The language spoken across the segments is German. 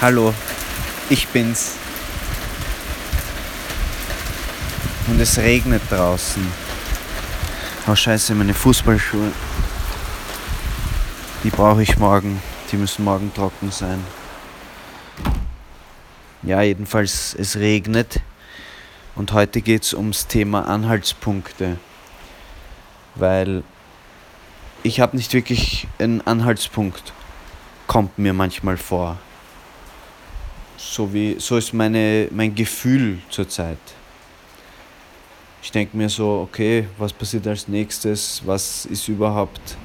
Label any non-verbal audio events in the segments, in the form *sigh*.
Hallo, ich bin's. Und es regnet draußen. Oh scheiße, meine Fußballschuhe. Die brauche ich morgen. Die müssen morgen trocken sein. Ja, jedenfalls, es regnet. Und heute geht es ums Thema Anhaltspunkte. Weil ich habe nicht wirklich einen Anhaltspunkt, kommt mir manchmal vor. So, wie, so ist meine, mein Gefühl zurzeit. Ich denke mir so, okay, was passiert als nächstes? Was ist überhaupt.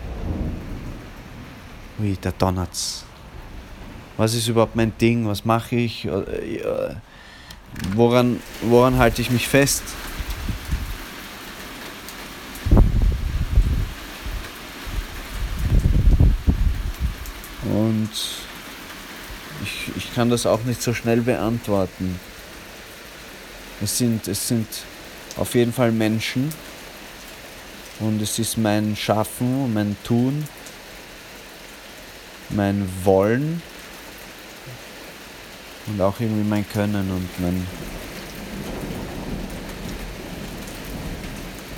Ui, da donnert's. Was ist überhaupt mein Ding? Was mache ich? Woran, woran halte ich mich fest? Und ich, kann das auch nicht so schnell beantworten. Es sind, es sind auf jeden Fall Menschen und es ist mein Schaffen, mein Tun, mein Wollen und auch irgendwie mein Können und mein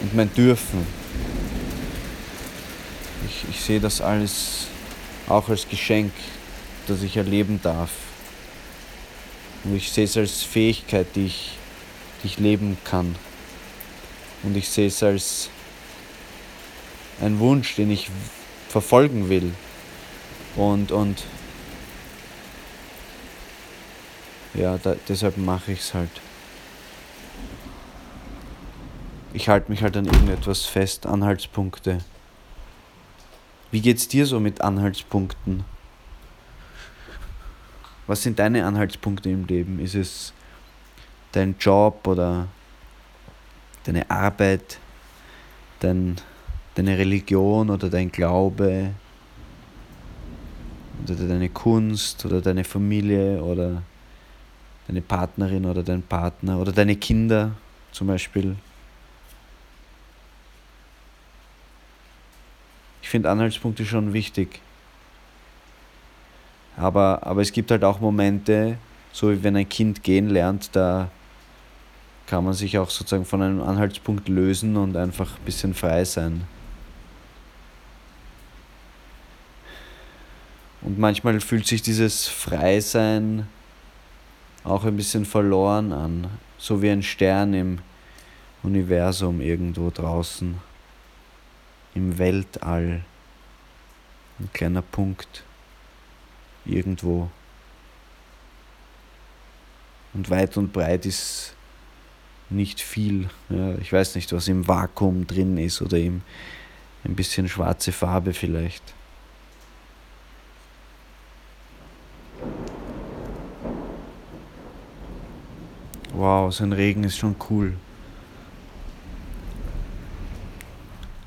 und mein Dürfen. Ich, ich sehe das alles auch als Geschenk, das ich erleben darf. Und ich sehe es als Fähigkeit, die ich, die ich leben kann. Und ich sehe es als ein Wunsch, den ich verfolgen will. Und, und ja, da, deshalb mache ich es halt. Ich halte mich halt an irgendetwas fest, Anhaltspunkte. Wie geht's dir so mit Anhaltspunkten? Was sind deine Anhaltspunkte im Leben? Ist es dein Job oder deine Arbeit, dein, deine Religion oder dein Glaube oder deine Kunst oder deine Familie oder deine Partnerin oder dein Partner oder deine Kinder zum Beispiel. Ich finde Anhaltspunkte schon wichtig. Aber, aber es gibt halt auch Momente, so wie wenn ein Kind gehen lernt, da kann man sich auch sozusagen von einem Anhaltspunkt lösen und einfach ein bisschen frei sein. Und manchmal fühlt sich dieses Freisein auch ein bisschen verloren an, so wie ein Stern im Universum irgendwo draußen, im Weltall, ein kleiner Punkt irgendwo. Und weit und breit ist nicht viel. Ja, ich weiß nicht, was im Vakuum drin ist oder im, ein bisschen schwarze Farbe vielleicht. Wow, so ein Regen ist schon cool.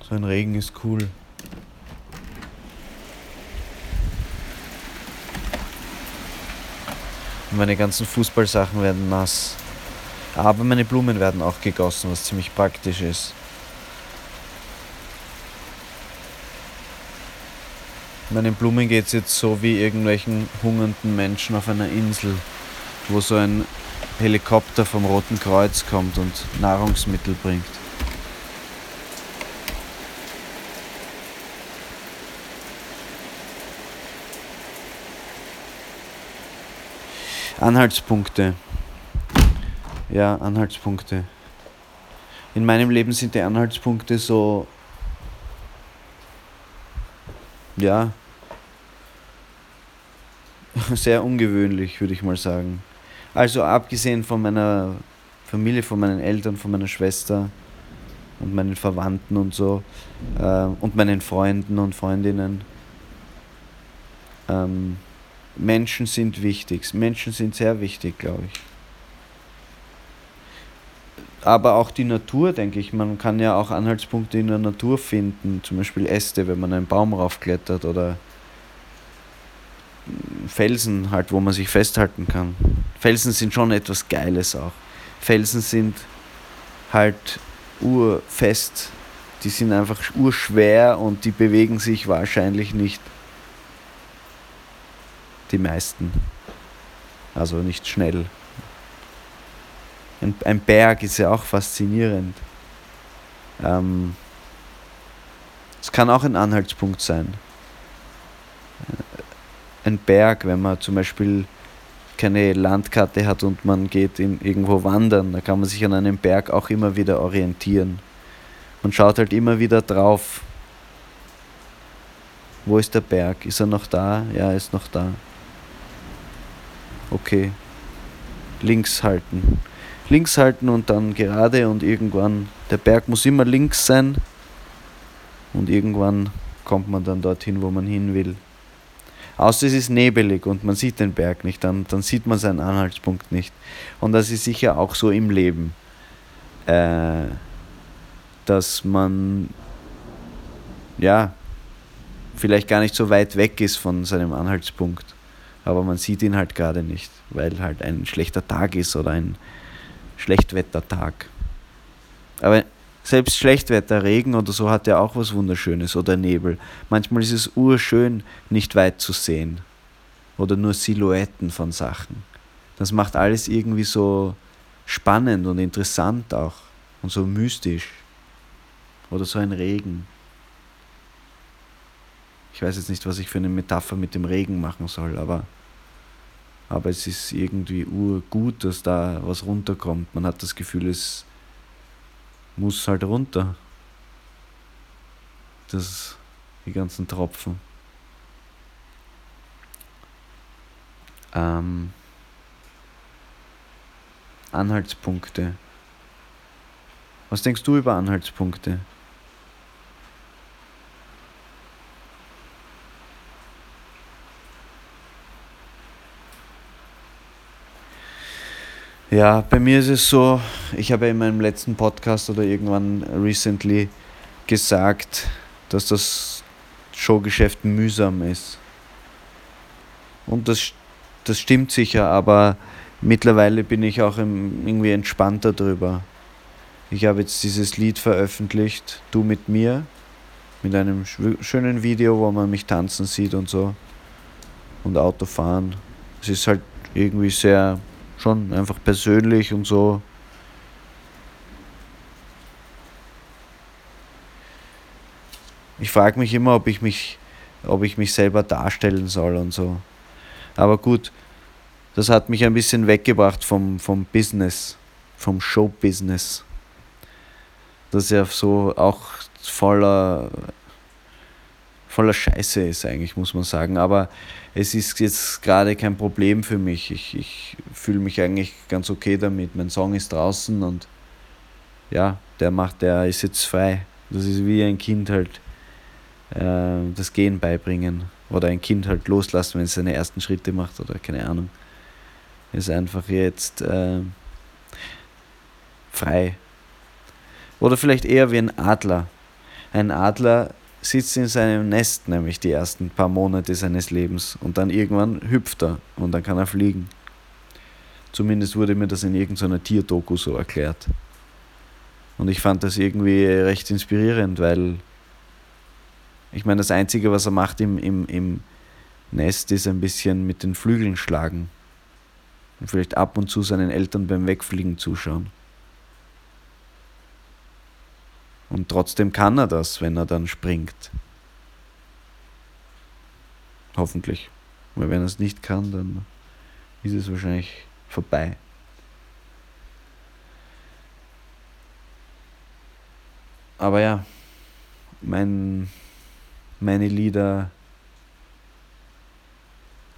So ein Regen ist cool. Meine ganzen Fußballsachen werden nass. Aber meine Blumen werden auch gegossen, was ziemlich praktisch ist. Meinen Blumen geht es jetzt so wie irgendwelchen hungernden Menschen auf einer Insel, wo so ein Helikopter vom Roten Kreuz kommt und Nahrungsmittel bringt. Anhaltspunkte. Ja, Anhaltspunkte. In meinem Leben sind die Anhaltspunkte so, ja, sehr ungewöhnlich, würde ich mal sagen. Also abgesehen von meiner Familie, von meinen Eltern, von meiner Schwester und meinen Verwandten und so äh, und meinen Freunden und Freundinnen. Ähm, Menschen sind wichtig. Menschen sind sehr wichtig, glaube ich. Aber auch die Natur, denke ich. Man kann ja auch Anhaltspunkte in der Natur finden. Zum Beispiel Äste, wenn man einen Baum raufklettert oder Felsen halt, wo man sich festhalten kann. Felsen sind schon etwas Geiles auch. Felsen sind halt urfest. Die sind einfach urschwer und die bewegen sich wahrscheinlich nicht. Die meisten. Also nicht schnell. Ein, ein Berg ist ja auch faszinierend. Ähm, es kann auch ein Anhaltspunkt sein. Äh, ein Berg, wenn man zum Beispiel keine Landkarte hat und man geht in, irgendwo wandern, da kann man sich an einem Berg auch immer wieder orientieren. Man schaut halt immer wieder drauf. Wo ist der Berg? Ist er noch da? Ja, er ist noch da. Okay. Links halten. Links halten und dann gerade und irgendwann. Der Berg muss immer links sein. Und irgendwann kommt man dann dorthin, wo man hin will. Außer es ist nebelig und man sieht den Berg nicht, dann, dann sieht man seinen Anhaltspunkt nicht. Und das ist sicher auch so im Leben, äh, dass man ja vielleicht gar nicht so weit weg ist von seinem Anhaltspunkt, aber man sieht ihn halt gerade nicht, weil halt ein schlechter Tag ist oder ein Schlechtwettertag. Aber selbst Schlechtwetter, Regen oder so hat ja auch was Wunderschönes oder Nebel. Manchmal ist es urschön, nicht weit zu sehen. Oder nur Silhouetten von Sachen. Das macht alles irgendwie so spannend und interessant auch. Und so mystisch. Oder so ein Regen. Ich weiß jetzt nicht, was ich für eine Metapher mit dem Regen machen soll, aber, aber es ist irgendwie urgut, dass da was runterkommt. Man hat das Gefühl, es muss halt runter. Das, die ganzen Tropfen. Ähm, Anhaltspunkte. Was denkst du über Anhaltspunkte? Ja, bei mir ist es so, ich habe in meinem letzten Podcast oder irgendwann recently gesagt, dass das Showgeschäft mühsam ist. Und das, das stimmt sicher, aber mittlerweile bin ich auch irgendwie entspannter drüber. Ich habe jetzt dieses Lied veröffentlicht, Du mit mir, mit einem schönen Video, wo man mich tanzen sieht und so. Und Auto fahren. Es ist halt irgendwie sehr schon einfach persönlich und so. Ich frage mich immer, ob ich mich, ob ich mich selber darstellen soll und so. Aber gut, das hat mich ein bisschen weggebracht vom, vom Business, vom Showbusiness. Das ja so auch voller voller Scheiße ist eigentlich, muss man sagen. Aber es ist jetzt gerade kein Problem für mich. Ich, ich fühle mich eigentlich ganz okay damit. Mein Song ist draußen und ja, der macht, der ist jetzt frei. Das ist wie ein Kind halt äh, das Gehen beibringen. Oder ein Kind halt loslassen, wenn es seine ersten Schritte macht oder keine Ahnung. Ist einfach jetzt äh, frei. Oder vielleicht eher wie ein Adler. Ein Adler sitzt in seinem Nest, nämlich die ersten paar Monate seines Lebens. Und dann irgendwann hüpft er und dann kann er fliegen. Zumindest wurde mir das in irgendeiner Tierdoku so erklärt. Und ich fand das irgendwie recht inspirierend, weil ich meine, das Einzige, was er macht im, im, im Nest, ist ein bisschen mit den Flügeln schlagen. Und vielleicht ab und zu seinen Eltern beim Wegfliegen zuschauen. Und trotzdem kann er das, wenn er dann springt. Hoffentlich. Weil wenn er es nicht kann, dann ist es wahrscheinlich vorbei. Aber ja, mein, meine Lieder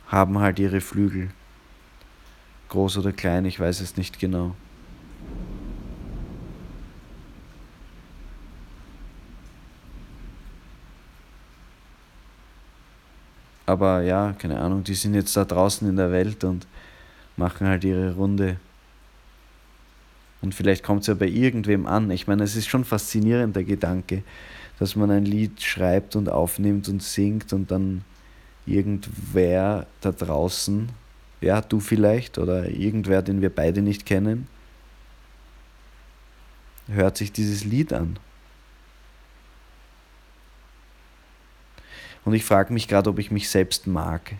haben halt ihre Flügel. Groß oder klein, ich weiß es nicht genau. Aber ja, keine Ahnung, die sind jetzt da draußen in der Welt und machen halt ihre Runde. Und vielleicht kommt es ja bei irgendwem an. Ich meine, es ist schon faszinierend, der Gedanke, dass man ein Lied schreibt und aufnimmt und singt und dann irgendwer da draußen, ja, du vielleicht oder irgendwer, den wir beide nicht kennen, hört sich dieses Lied an. Und ich frage mich gerade, ob ich mich selbst mag.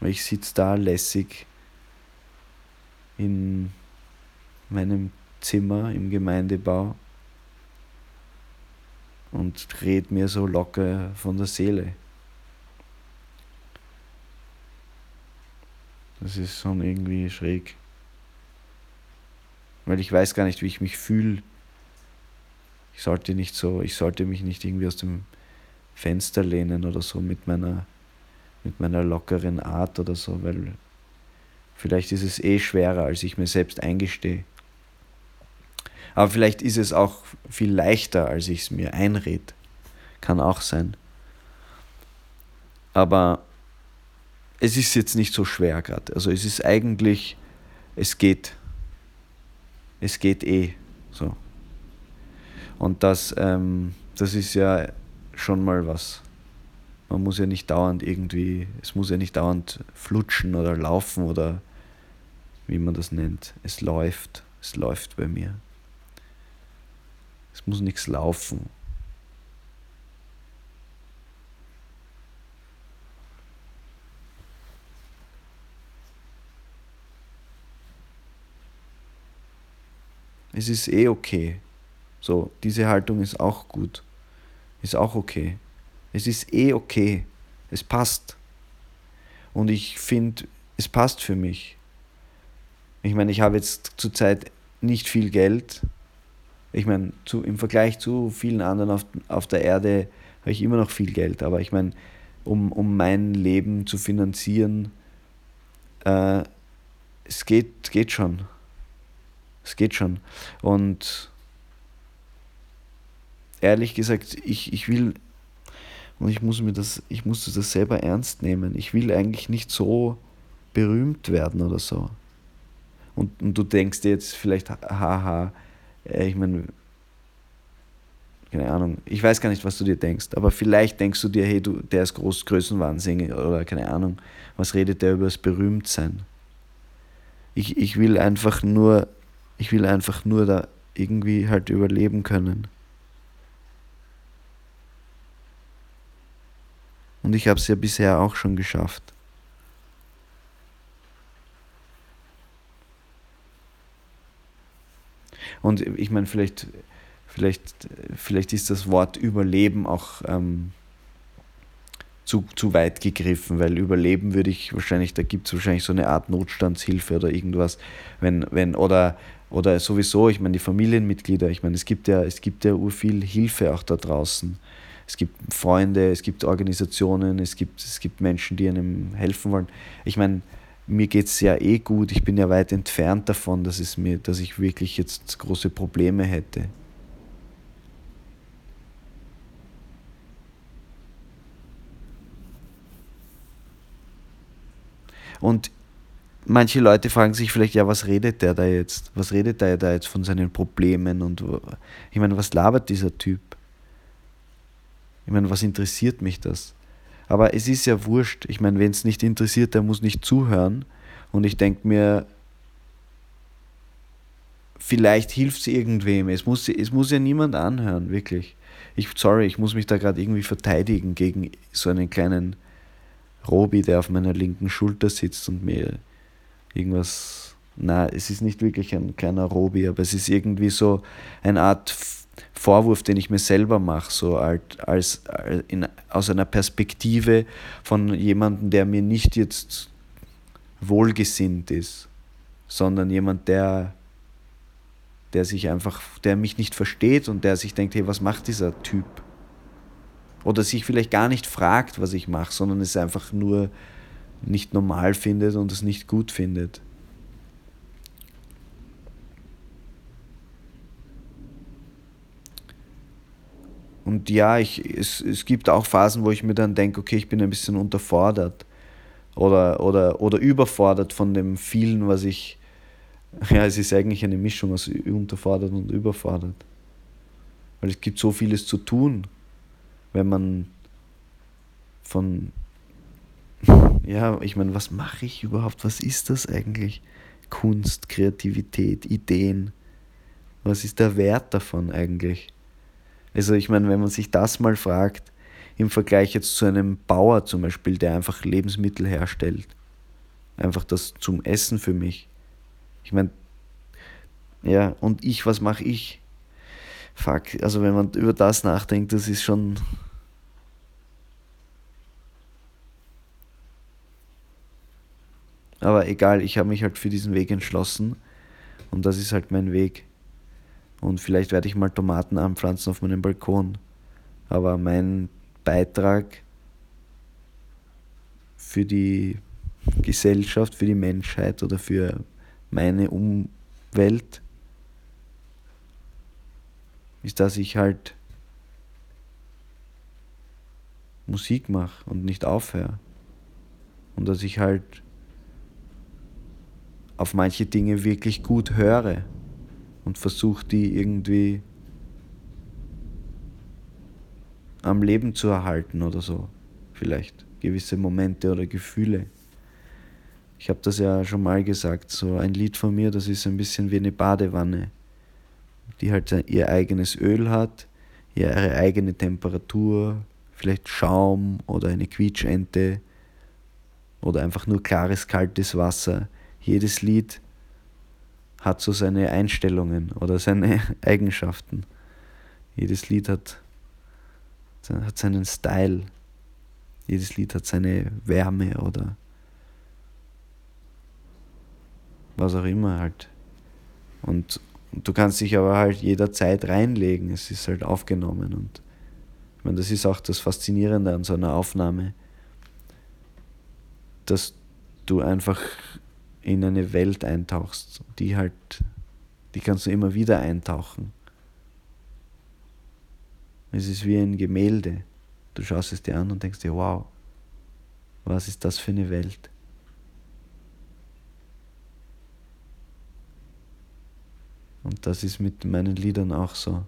Weil ich sitze da lässig in meinem Zimmer im Gemeindebau und red mir so locker von der Seele. Das ist schon irgendwie schräg. Weil ich weiß gar nicht, wie ich mich fühle. Ich sollte nicht so, ich sollte mich nicht irgendwie aus dem Fenster lehnen oder so mit meiner, mit meiner lockeren Art oder so, weil vielleicht ist es eh schwerer, als ich mir selbst eingestehe. Aber vielleicht ist es auch viel leichter, als ich es mir einrede. Kann auch sein. Aber es ist jetzt nicht so schwer gerade. Also es ist eigentlich, es geht. Es geht eh so. Und das, ähm, das ist ja schon mal was. Man muss ja nicht dauernd irgendwie, es muss ja nicht dauernd flutschen oder laufen oder wie man das nennt. Es läuft, es läuft bei mir. Es muss nichts laufen. Es ist eh okay. So, diese Haltung ist auch gut. Ist auch okay. Es ist eh okay. Es passt. Und ich finde, es passt für mich. Ich meine, ich habe jetzt zurzeit nicht viel Geld, ich meine, im Vergleich zu vielen anderen auf, auf der Erde habe ich immer noch viel Geld, aber ich meine, um, um mein Leben zu finanzieren, äh, es geht, geht schon. Es geht schon. Und ehrlich gesagt, ich, ich will, und ich muss mir das, ich musste das selber ernst nehmen. Ich will eigentlich nicht so berühmt werden oder so. Und, und du denkst dir jetzt vielleicht, haha, äh, ich meine, keine Ahnung, ich weiß gar nicht, was du dir denkst, aber vielleicht denkst du dir, hey, du, der ist groß, Größenwahnsinn oder keine Ahnung, was redet der über das Berühmtsein? Ich, ich will einfach nur, ich will einfach nur da irgendwie halt überleben können. Und ich habe es ja bisher auch schon geschafft. Und ich meine, vielleicht, vielleicht, vielleicht ist das Wort Überleben auch ähm, zu, zu weit gegriffen, weil Überleben würde ich wahrscheinlich, da gibt es wahrscheinlich so eine Art Notstandshilfe oder irgendwas, wenn, wenn, oder, oder sowieso, ich meine, die Familienmitglieder, ich meine, es gibt ja, es gibt ja viel Hilfe auch da draußen. Es gibt Freunde, es gibt Organisationen, es gibt, es gibt Menschen, die einem helfen wollen. Ich meine, mir geht es ja eh gut, ich bin ja weit entfernt davon, dass, es mir, dass ich wirklich jetzt große Probleme hätte. Und manche Leute fragen sich vielleicht, ja, was redet der da jetzt? Was redet der da jetzt von seinen Problemen? Und ich meine, was labert dieser Typ? Ich meine, was interessiert mich das? Aber es ist ja wurscht. Ich meine, wenn es nicht interessiert, der muss nicht zuhören. Und ich denke mir, vielleicht hilft es irgendwem. Es muss, es muss ja niemand anhören, wirklich. Ich, sorry, ich muss mich da gerade irgendwie verteidigen gegen so einen kleinen Robi, der auf meiner linken Schulter sitzt und mir irgendwas. Na, es ist nicht wirklich ein kleiner Robi, aber es ist irgendwie so eine Art Vorwurf, den ich mir selber mache, so als, als in, aus einer Perspektive von jemandem, der mir nicht jetzt wohlgesinnt ist, sondern jemand, der, der sich einfach, der mich nicht versteht und der sich denkt, hey, was macht dieser Typ? Oder sich vielleicht gar nicht fragt, was ich mache, sondern es einfach nur nicht normal findet und es nicht gut findet. Und ja, ich, es, es gibt auch Phasen, wo ich mir dann denke, okay, ich bin ein bisschen unterfordert oder, oder, oder überfordert von dem vielen, was ich. *laughs* Ja, es ist eigentlich eine Mischung aus unterfordert und überfordert. Weil es gibt so vieles zu tun, wenn man von. *laughs* Ja, ich meine, was mache ich überhaupt? Was ist das eigentlich? Kunst, Kreativität, Ideen. Was ist der Wert davon eigentlich? Also ich meine, wenn man sich das mal fragt, im Vergleich jetzt zu einem Bauer zum Beispiel, der einfach Lebensmittel herstellt, einfach das zum Essen für mich. Ich meine, ja, und ich, was mache ich? Fuck, also wenn man über das nachdenkt, das ist schon. Aber egal, ich habe mich halt für diesen Weg entschlossen und das ist halt mein Weg. Und vielleicht werde ich mal Tomaten anpflanzen auf meinem Balkon. Aber mein Beitrag für die Gesellschaft, für die Menschheit oder für meine Umwelt ist, dass ich halt Musik mache und nicht aufhöre. Und dass ich halt auf manche Dinge wirklich gut höre und versuche die irgendwie am Leben zu erhalten oder so. Vielleicht gewisse Momente oder Gefühle. Ich habe das ja schon mal gesagt, so ein Lied von mir, das ist ein bisschen wie eine Badewanne die halt ihr eigenes Öl hat, ihre eigene Temperatur, vielleicht Schaum oder eine Quietschente oder einfach nur klares, kaltes Wasser. Jedes Lied hat so seine Einstellungen oder seine *laughs* Eigenschaften. Jedes Lied hat, hat seinen Style. Jedes Lied hat seine Wärme oder was auch immer halt. Und, und du kannst dich aber halt jederzeit reinlegen. Es ist halt aufgenommen. Und ich meine, das ist auch das Faszinierende an so einer Aufnahme, dass du einfach in eine Welt eintauchst, die halt, die kannst du immer wieder eintauchen. Es ist wie ein Gemälde. Du schaust es dir an und denkst dir, wow, was ist das für eine Welt? Und das ist mit meinen Liedern auch so.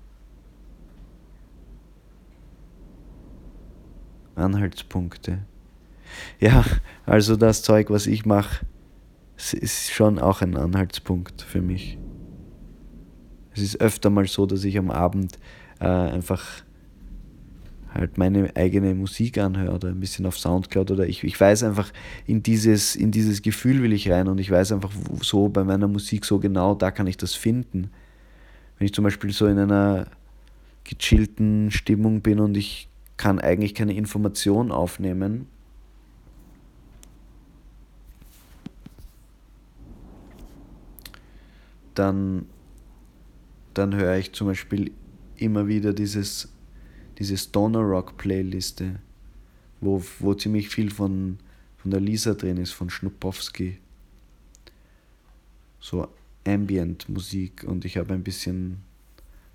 Anhaltspunkte. Ja, also das Zeug, was ich mache, ist schon auch ein Anhaltspunkt für mich. Es ist öfter mal so, dass ich am Abend äh, einfach halt meine eigene Musik anhöre oder ein bisschen auf Soundcloud oder ich, ich weiß einfach, in dieses, in dieses Gefühl will ich rein und ich weiß einfach so bei meiner Musik so genau, da kann ich das finden. Wenn ich zum Beispiel so in einer gechillten Stimmung bin und ich kann eigentlich keine Information aufnehmen, dann, dann höre ich zum Beispiel immer wieder dieses diese Stoner Rock Playliste, wo, wo ziemlich viel von, von der Lisa drin ist, von Schnupowski. So Ambient Musik und ich habe ein bisschen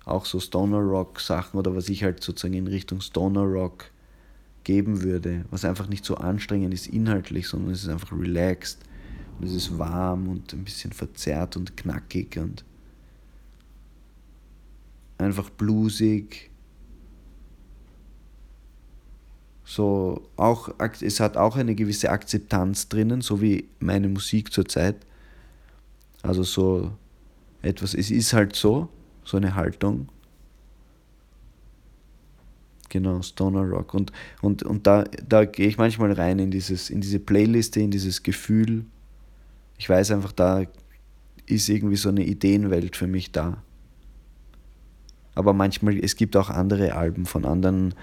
auch so Stoner Rock Sachen oder was ich halt sozusagen in Richtung Stoner Rock geben würde, was einfach nicht so anstrengend ist inhaltlich, sondern es ist einfach relaxed und es ist warm und ein bisschen verzerrt und knackig und einfach bluesig so auch, es hat auch eine gewisse Akzeptanz drinnen, so wie meine Musik zurzeit. Also so etwas, es ist halt so, so eine Haltung. Genau, Stoner Rock. Und, und, und da, da gehe ich manchmal rein in, dieses, in diese Playliste, in dieses Gefühl. Ich weiß einfach, da ist irgendwie so eine Ideenwelt für mich da aber manchmal, es gibt auch andere Alben von anderen,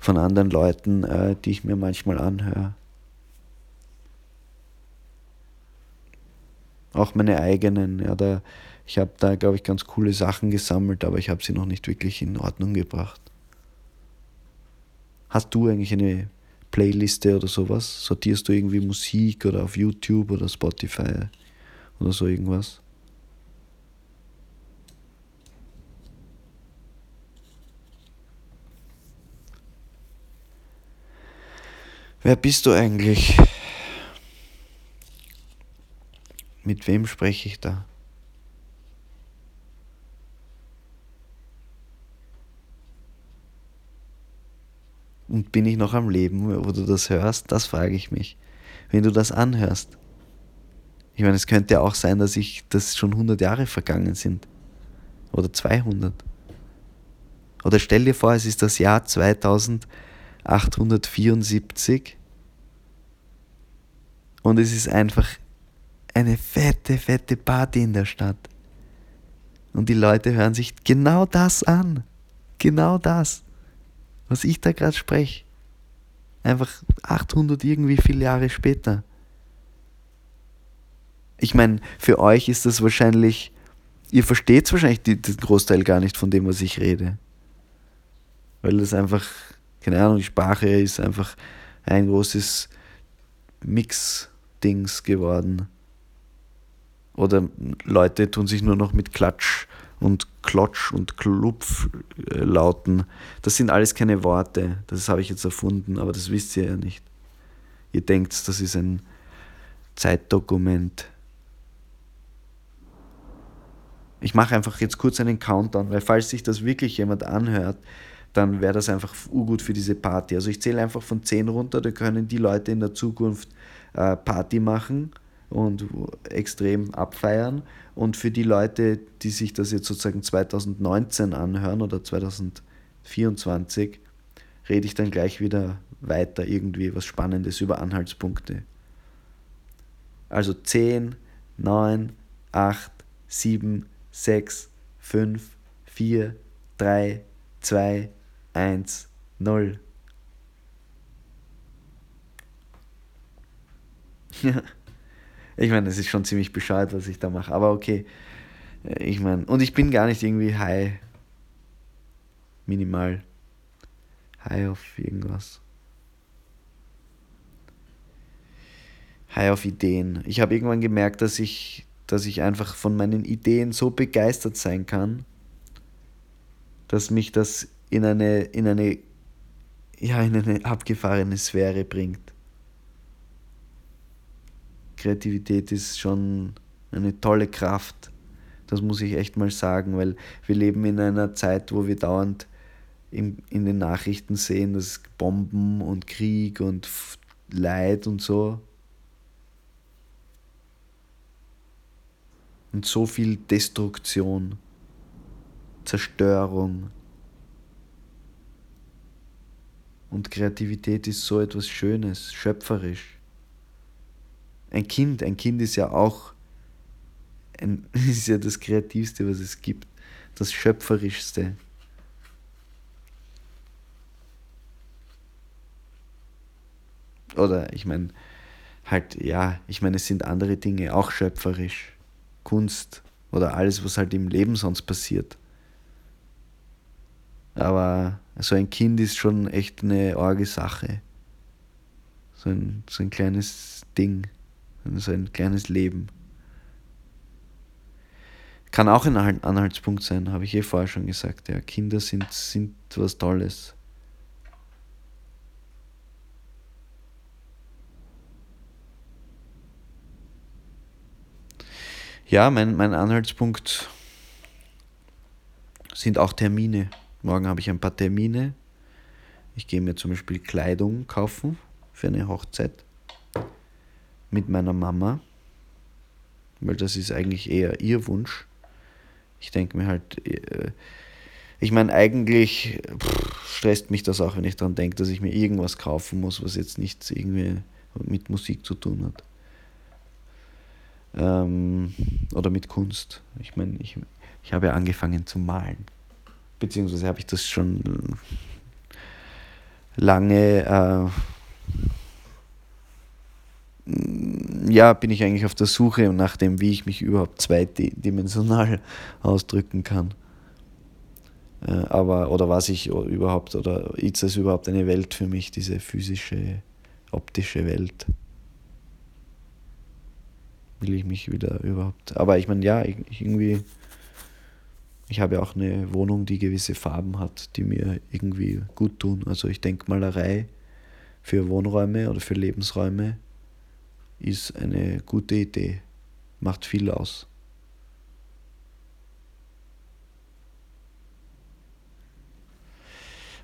von anderen Leuten, äh, die ich mir manchmal anhöre. Auch meine eigenen, ja, da, ich habe da, glaube ich, ganz coole Sachen gesammelt, aber ich habe sie noch nicht wirklich in Ordnung gebracht. Hast du eigentlich eine Playliste oder sowas? Sortierst du irgendwie Musik oder auf YouTube oder Spotify oder so irgendwas? Wer bist du eigentlich? Mit wem spreche ich da? Und bin ich noch am Leben, wo du das hörst? Das frage ich mich. Wenn du das anhörst. Ich meine, es könnte ja auch sein, dass ich, dass schon 100 Jahre vergangen sind. Oder 200. Oder stell dir vor, es ist das Jahr 2874 und es ist einfach eine fette, fette Party in der Stadt. Und die Leute hören sich genau das an. Genau das, was ich da gerade spreche. Einfach 800 irgendwie viele Jahre später. Ich meine, für euch ist das wahrscheinlich, ihr versteht wahrscheinlich den Großteil gar nicht von dem, was ich rede. Weil das einfach, keine Ahnung, die Sprache ist einfach ein großes Mix-Dings geworden. Oder Leute tun sich nur noch mit Klatsch und Klotsch und Klupf äh, lauten. Das sind alles keine Worte. Das habe ich jetzt erfunden, aber das wisst ihr ja nicht. Ihr denkt, das ist ein Zeitdokument. Ich mache einfach jetzt kurz einen Countdown, weil falls sich das wirklich jemand anhört, dann wäre das einfach urgut für diese Party. Also ich zähle einfach von 10 runter, da können die Leute in der Zukunft äh, Party machen und extrem abfeiern. Und für die Leute, die sich das jetzt sozusagen 2019 anhören oder 2024, rede ich dann gleich wieder weiter irgendwie was Spannendes über Anhaltspunkte. Also 10, 9, 8, 7, 6, 5, 4, 3, 2, 1, 0. ich meine, es ist schon ziemlich bescheuert, was ich da mache, aber okay. Ich meine, und ich bin gar nicht irgendwie high. Minimal. High auf irgendwas. High auf Ideen. Ich habe irgendwann gemerkt, dass ich dass ich einfach von meinen Ideen so begeistert sein kann, dass mich das in eine, in eine, ja, in eine abgefahrene Sphäre bringt. Kreativität ist schon eine tolle Kraft. Das muss ich echt mal sagen, weil wir leben in einer Zeit, wo wir dauernd in, in den Nachrichten sehen, dass Bomben und Krieg und Leid und so und so viel Destruktion, Zerstörung. Und Kreativität ist so etwas Schönes, schöpferisch. Ein Kind, ein Kind ist ja auch ein, *laughs* ist ja das Kreativste, was es gibt, das Schöpferischste. Oder ich meine, halt, ja, ich meine, es sind andere Dinge auch schöpferisch. Kunst oder alles, was halt im Leben sonst passiert. Aber so ein Kind ist schon echt eine arge Sache. So ein, so ein kleines Ding, so ein kleines Leben. Kann auch ein Anhaltspunkt sein, habe ich eh vorher schon gesagt. Ja, Kinder sind, sind was Tolles. Ja, mein, mein Anhaltspunkt sind auch Termine. Morgen habe ich ein paar Termine. Ich gehe mir zum Beispiel Kleidung kaufen für eine Hochzeit mit meiner Mama, weil das ist eigentlich eher ihr Wunsch. Ich denke mir halt, äh, ich meine, eigentlich stresst mich das auch, wenn ich daran denke, dass ich mir irgendwas kaufen muss, was jetzt nichts irgendwie mit Musik zu tun hat ähm, oder mit Kunst. Ich meine, ich, ich habe ja angefangen zu malen. Beziehungsweise habe ich das schon lange, äh, ja, bin ich eigentlich auf der Suche nach dem, wie ich mich überhaupt zweidimensional *laughs* ausdrücken kann. Äh, aber, oder was ich überhaupt, oder ist es überhaupt eine Welt für mich, diese physische, optische Welt? will ich mich wieder überhaupt. Aber ich meine, ja, ich, irgendwie, ich habe ja auch eine Wohnung, die gewisse Farben hat, die mir irgendwie gut tun. Also ich denke, Malerei für Wohnräume oder für Lebensräume ist eine gute Idee, macht viel aus.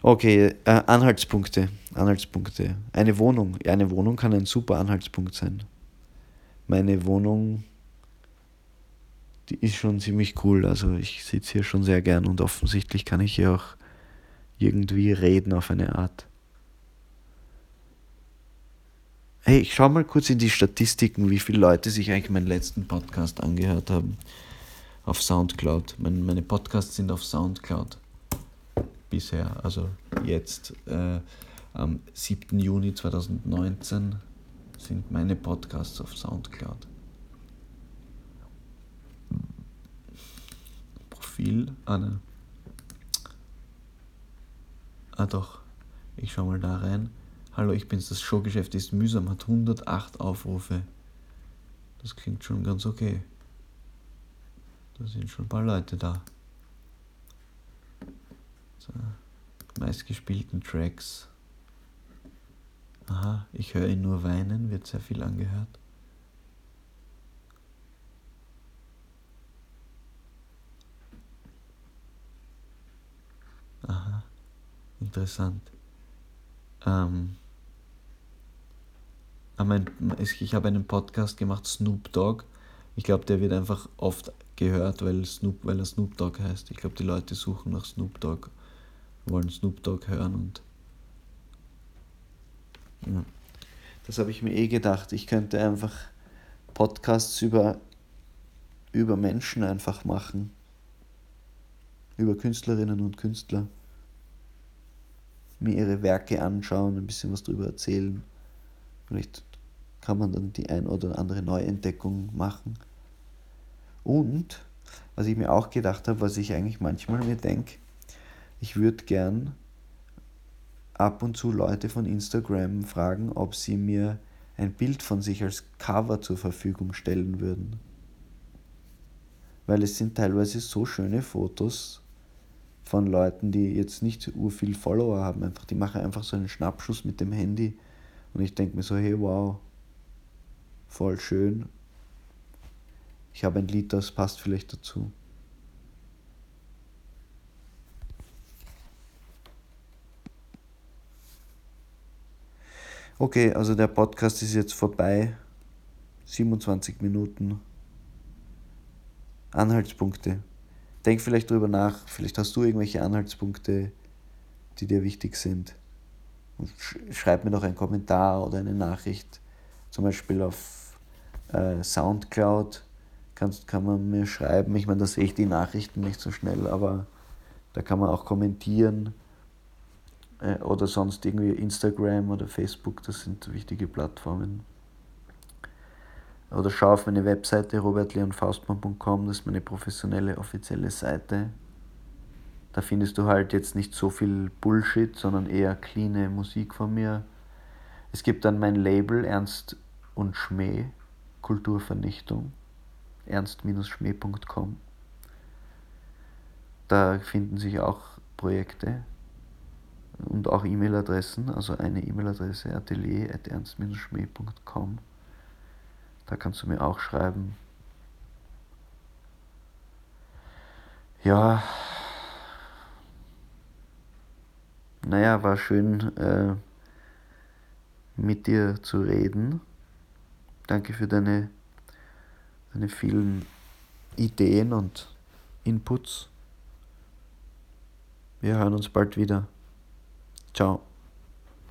Okay, äh, Anhaltspunkte. Anhaltspunkte. Eine Wohnung. Ja, eine Wohnung kann ein super Anhaltspunkt sein meine Wohnung, die ist schon ziemlich cool. Also ich sitze hier schon sehr gern und offensichtlich kann ich hier auch irgendwie reden auf eine Art. Hey, ich schau mal kurz in die Statistiken, wie viele Leute sich eigentlich meinen letzten Podcast angehört haben. Auf Soundcloud. Meine, meine Podcasts sind auf Soundcloud. Bisher. Also jetzt äh, am 7. Juni 2019 sind meine Podcasts auf Soundcloud. Profil. Ah, ne. ah doch. Ich schau mal da rein. Hallo, ich bin's, das Showgeschäft ist mühsam, hat 108 Aufrufe. Das klingt schon ganz okay. Da sind schon ein paar Leute da. So, meistgespielten Tracks. Aha, ich höre ihn nur weinen, wird sehr viel angehört. Aha, interessant. Ähm, ich habe einen Podcast gemacht, Snoop Dogg. Ich glaube, der wird einfach oft gehört, weil, Snoop, weil er Snoop Dogg heißt. Ich glaube, die Leute suchen nach Snoop Dogg, wollen Snoop Dogg hören und ja. Das habe ich mir eh gedacht. Ich könnte einfach Podcasts über, über Menschen einfach machen. Über Künstlerinnen und Künstler. Mir ihre Werke anschauen, ein bisschen was darüber erzählen. Vielleicht kann man dann die ein oder andere Neuentdeckung machen. Und was ich mir auch gedacht habe, was ich eigentlich manchmal mir denke, ich würde gern ab und zu Leute von Instagram fragen, ob sie mir ein Bild von sich als Cover zur Verfügung stellen würden. Weil es sind teilweise so schöne Fotos von Leuten, die jetzt nicht so viel Follower haben, einfach, die machen einfach so einen Schnappschuss mit dem Handy und ich denke mir so, hey wow, voll schön. Ich habe ein Lied, das passt vielleicht dazu. Okay, also der Podcast ist jetzt vorbei. 27 Minuten. Anhaltspunkte. Denk vielleicht drüber nach. Vielleicht hast du irgendwelche Anhaltspunkte, die dir wichtig sind. Und schreib mir doch einen Kommentar oder eine Nachricht. Zum Beispiel auf äh, Soundcloud kannst, kann man mir schreiben. Ich meine, da sehe ich die Nachrichten nicht so schnell, aber da kann man auch kommentieren äh, oder sonst irgendwie Instagram oder Facebook, das sind wichtige Plattformen. Oder schau auf meine Webseite robertleonfaustmann.com, das ist meine professionelle offizielle Seite. Da findest du halt jetzt nicht so viel Bullshit, sondern eher cleane Musik von mir. Es gibt dann mein Label Ernst und Schmäh, Kulturvernichtung, ernst-schmäh.com. Da finden sich auch Projekte und auch E-Mail-Adressen, also eine E-Mail-Adresse atelier.ernst-schmäh.com. Da kannst du mir auch schreiben. Ja, naja, war schön äh, mit dir zu reden. Danke für deine, deine vielen Ideen und Inputs. Wir hören uns bald wieder. Ciao.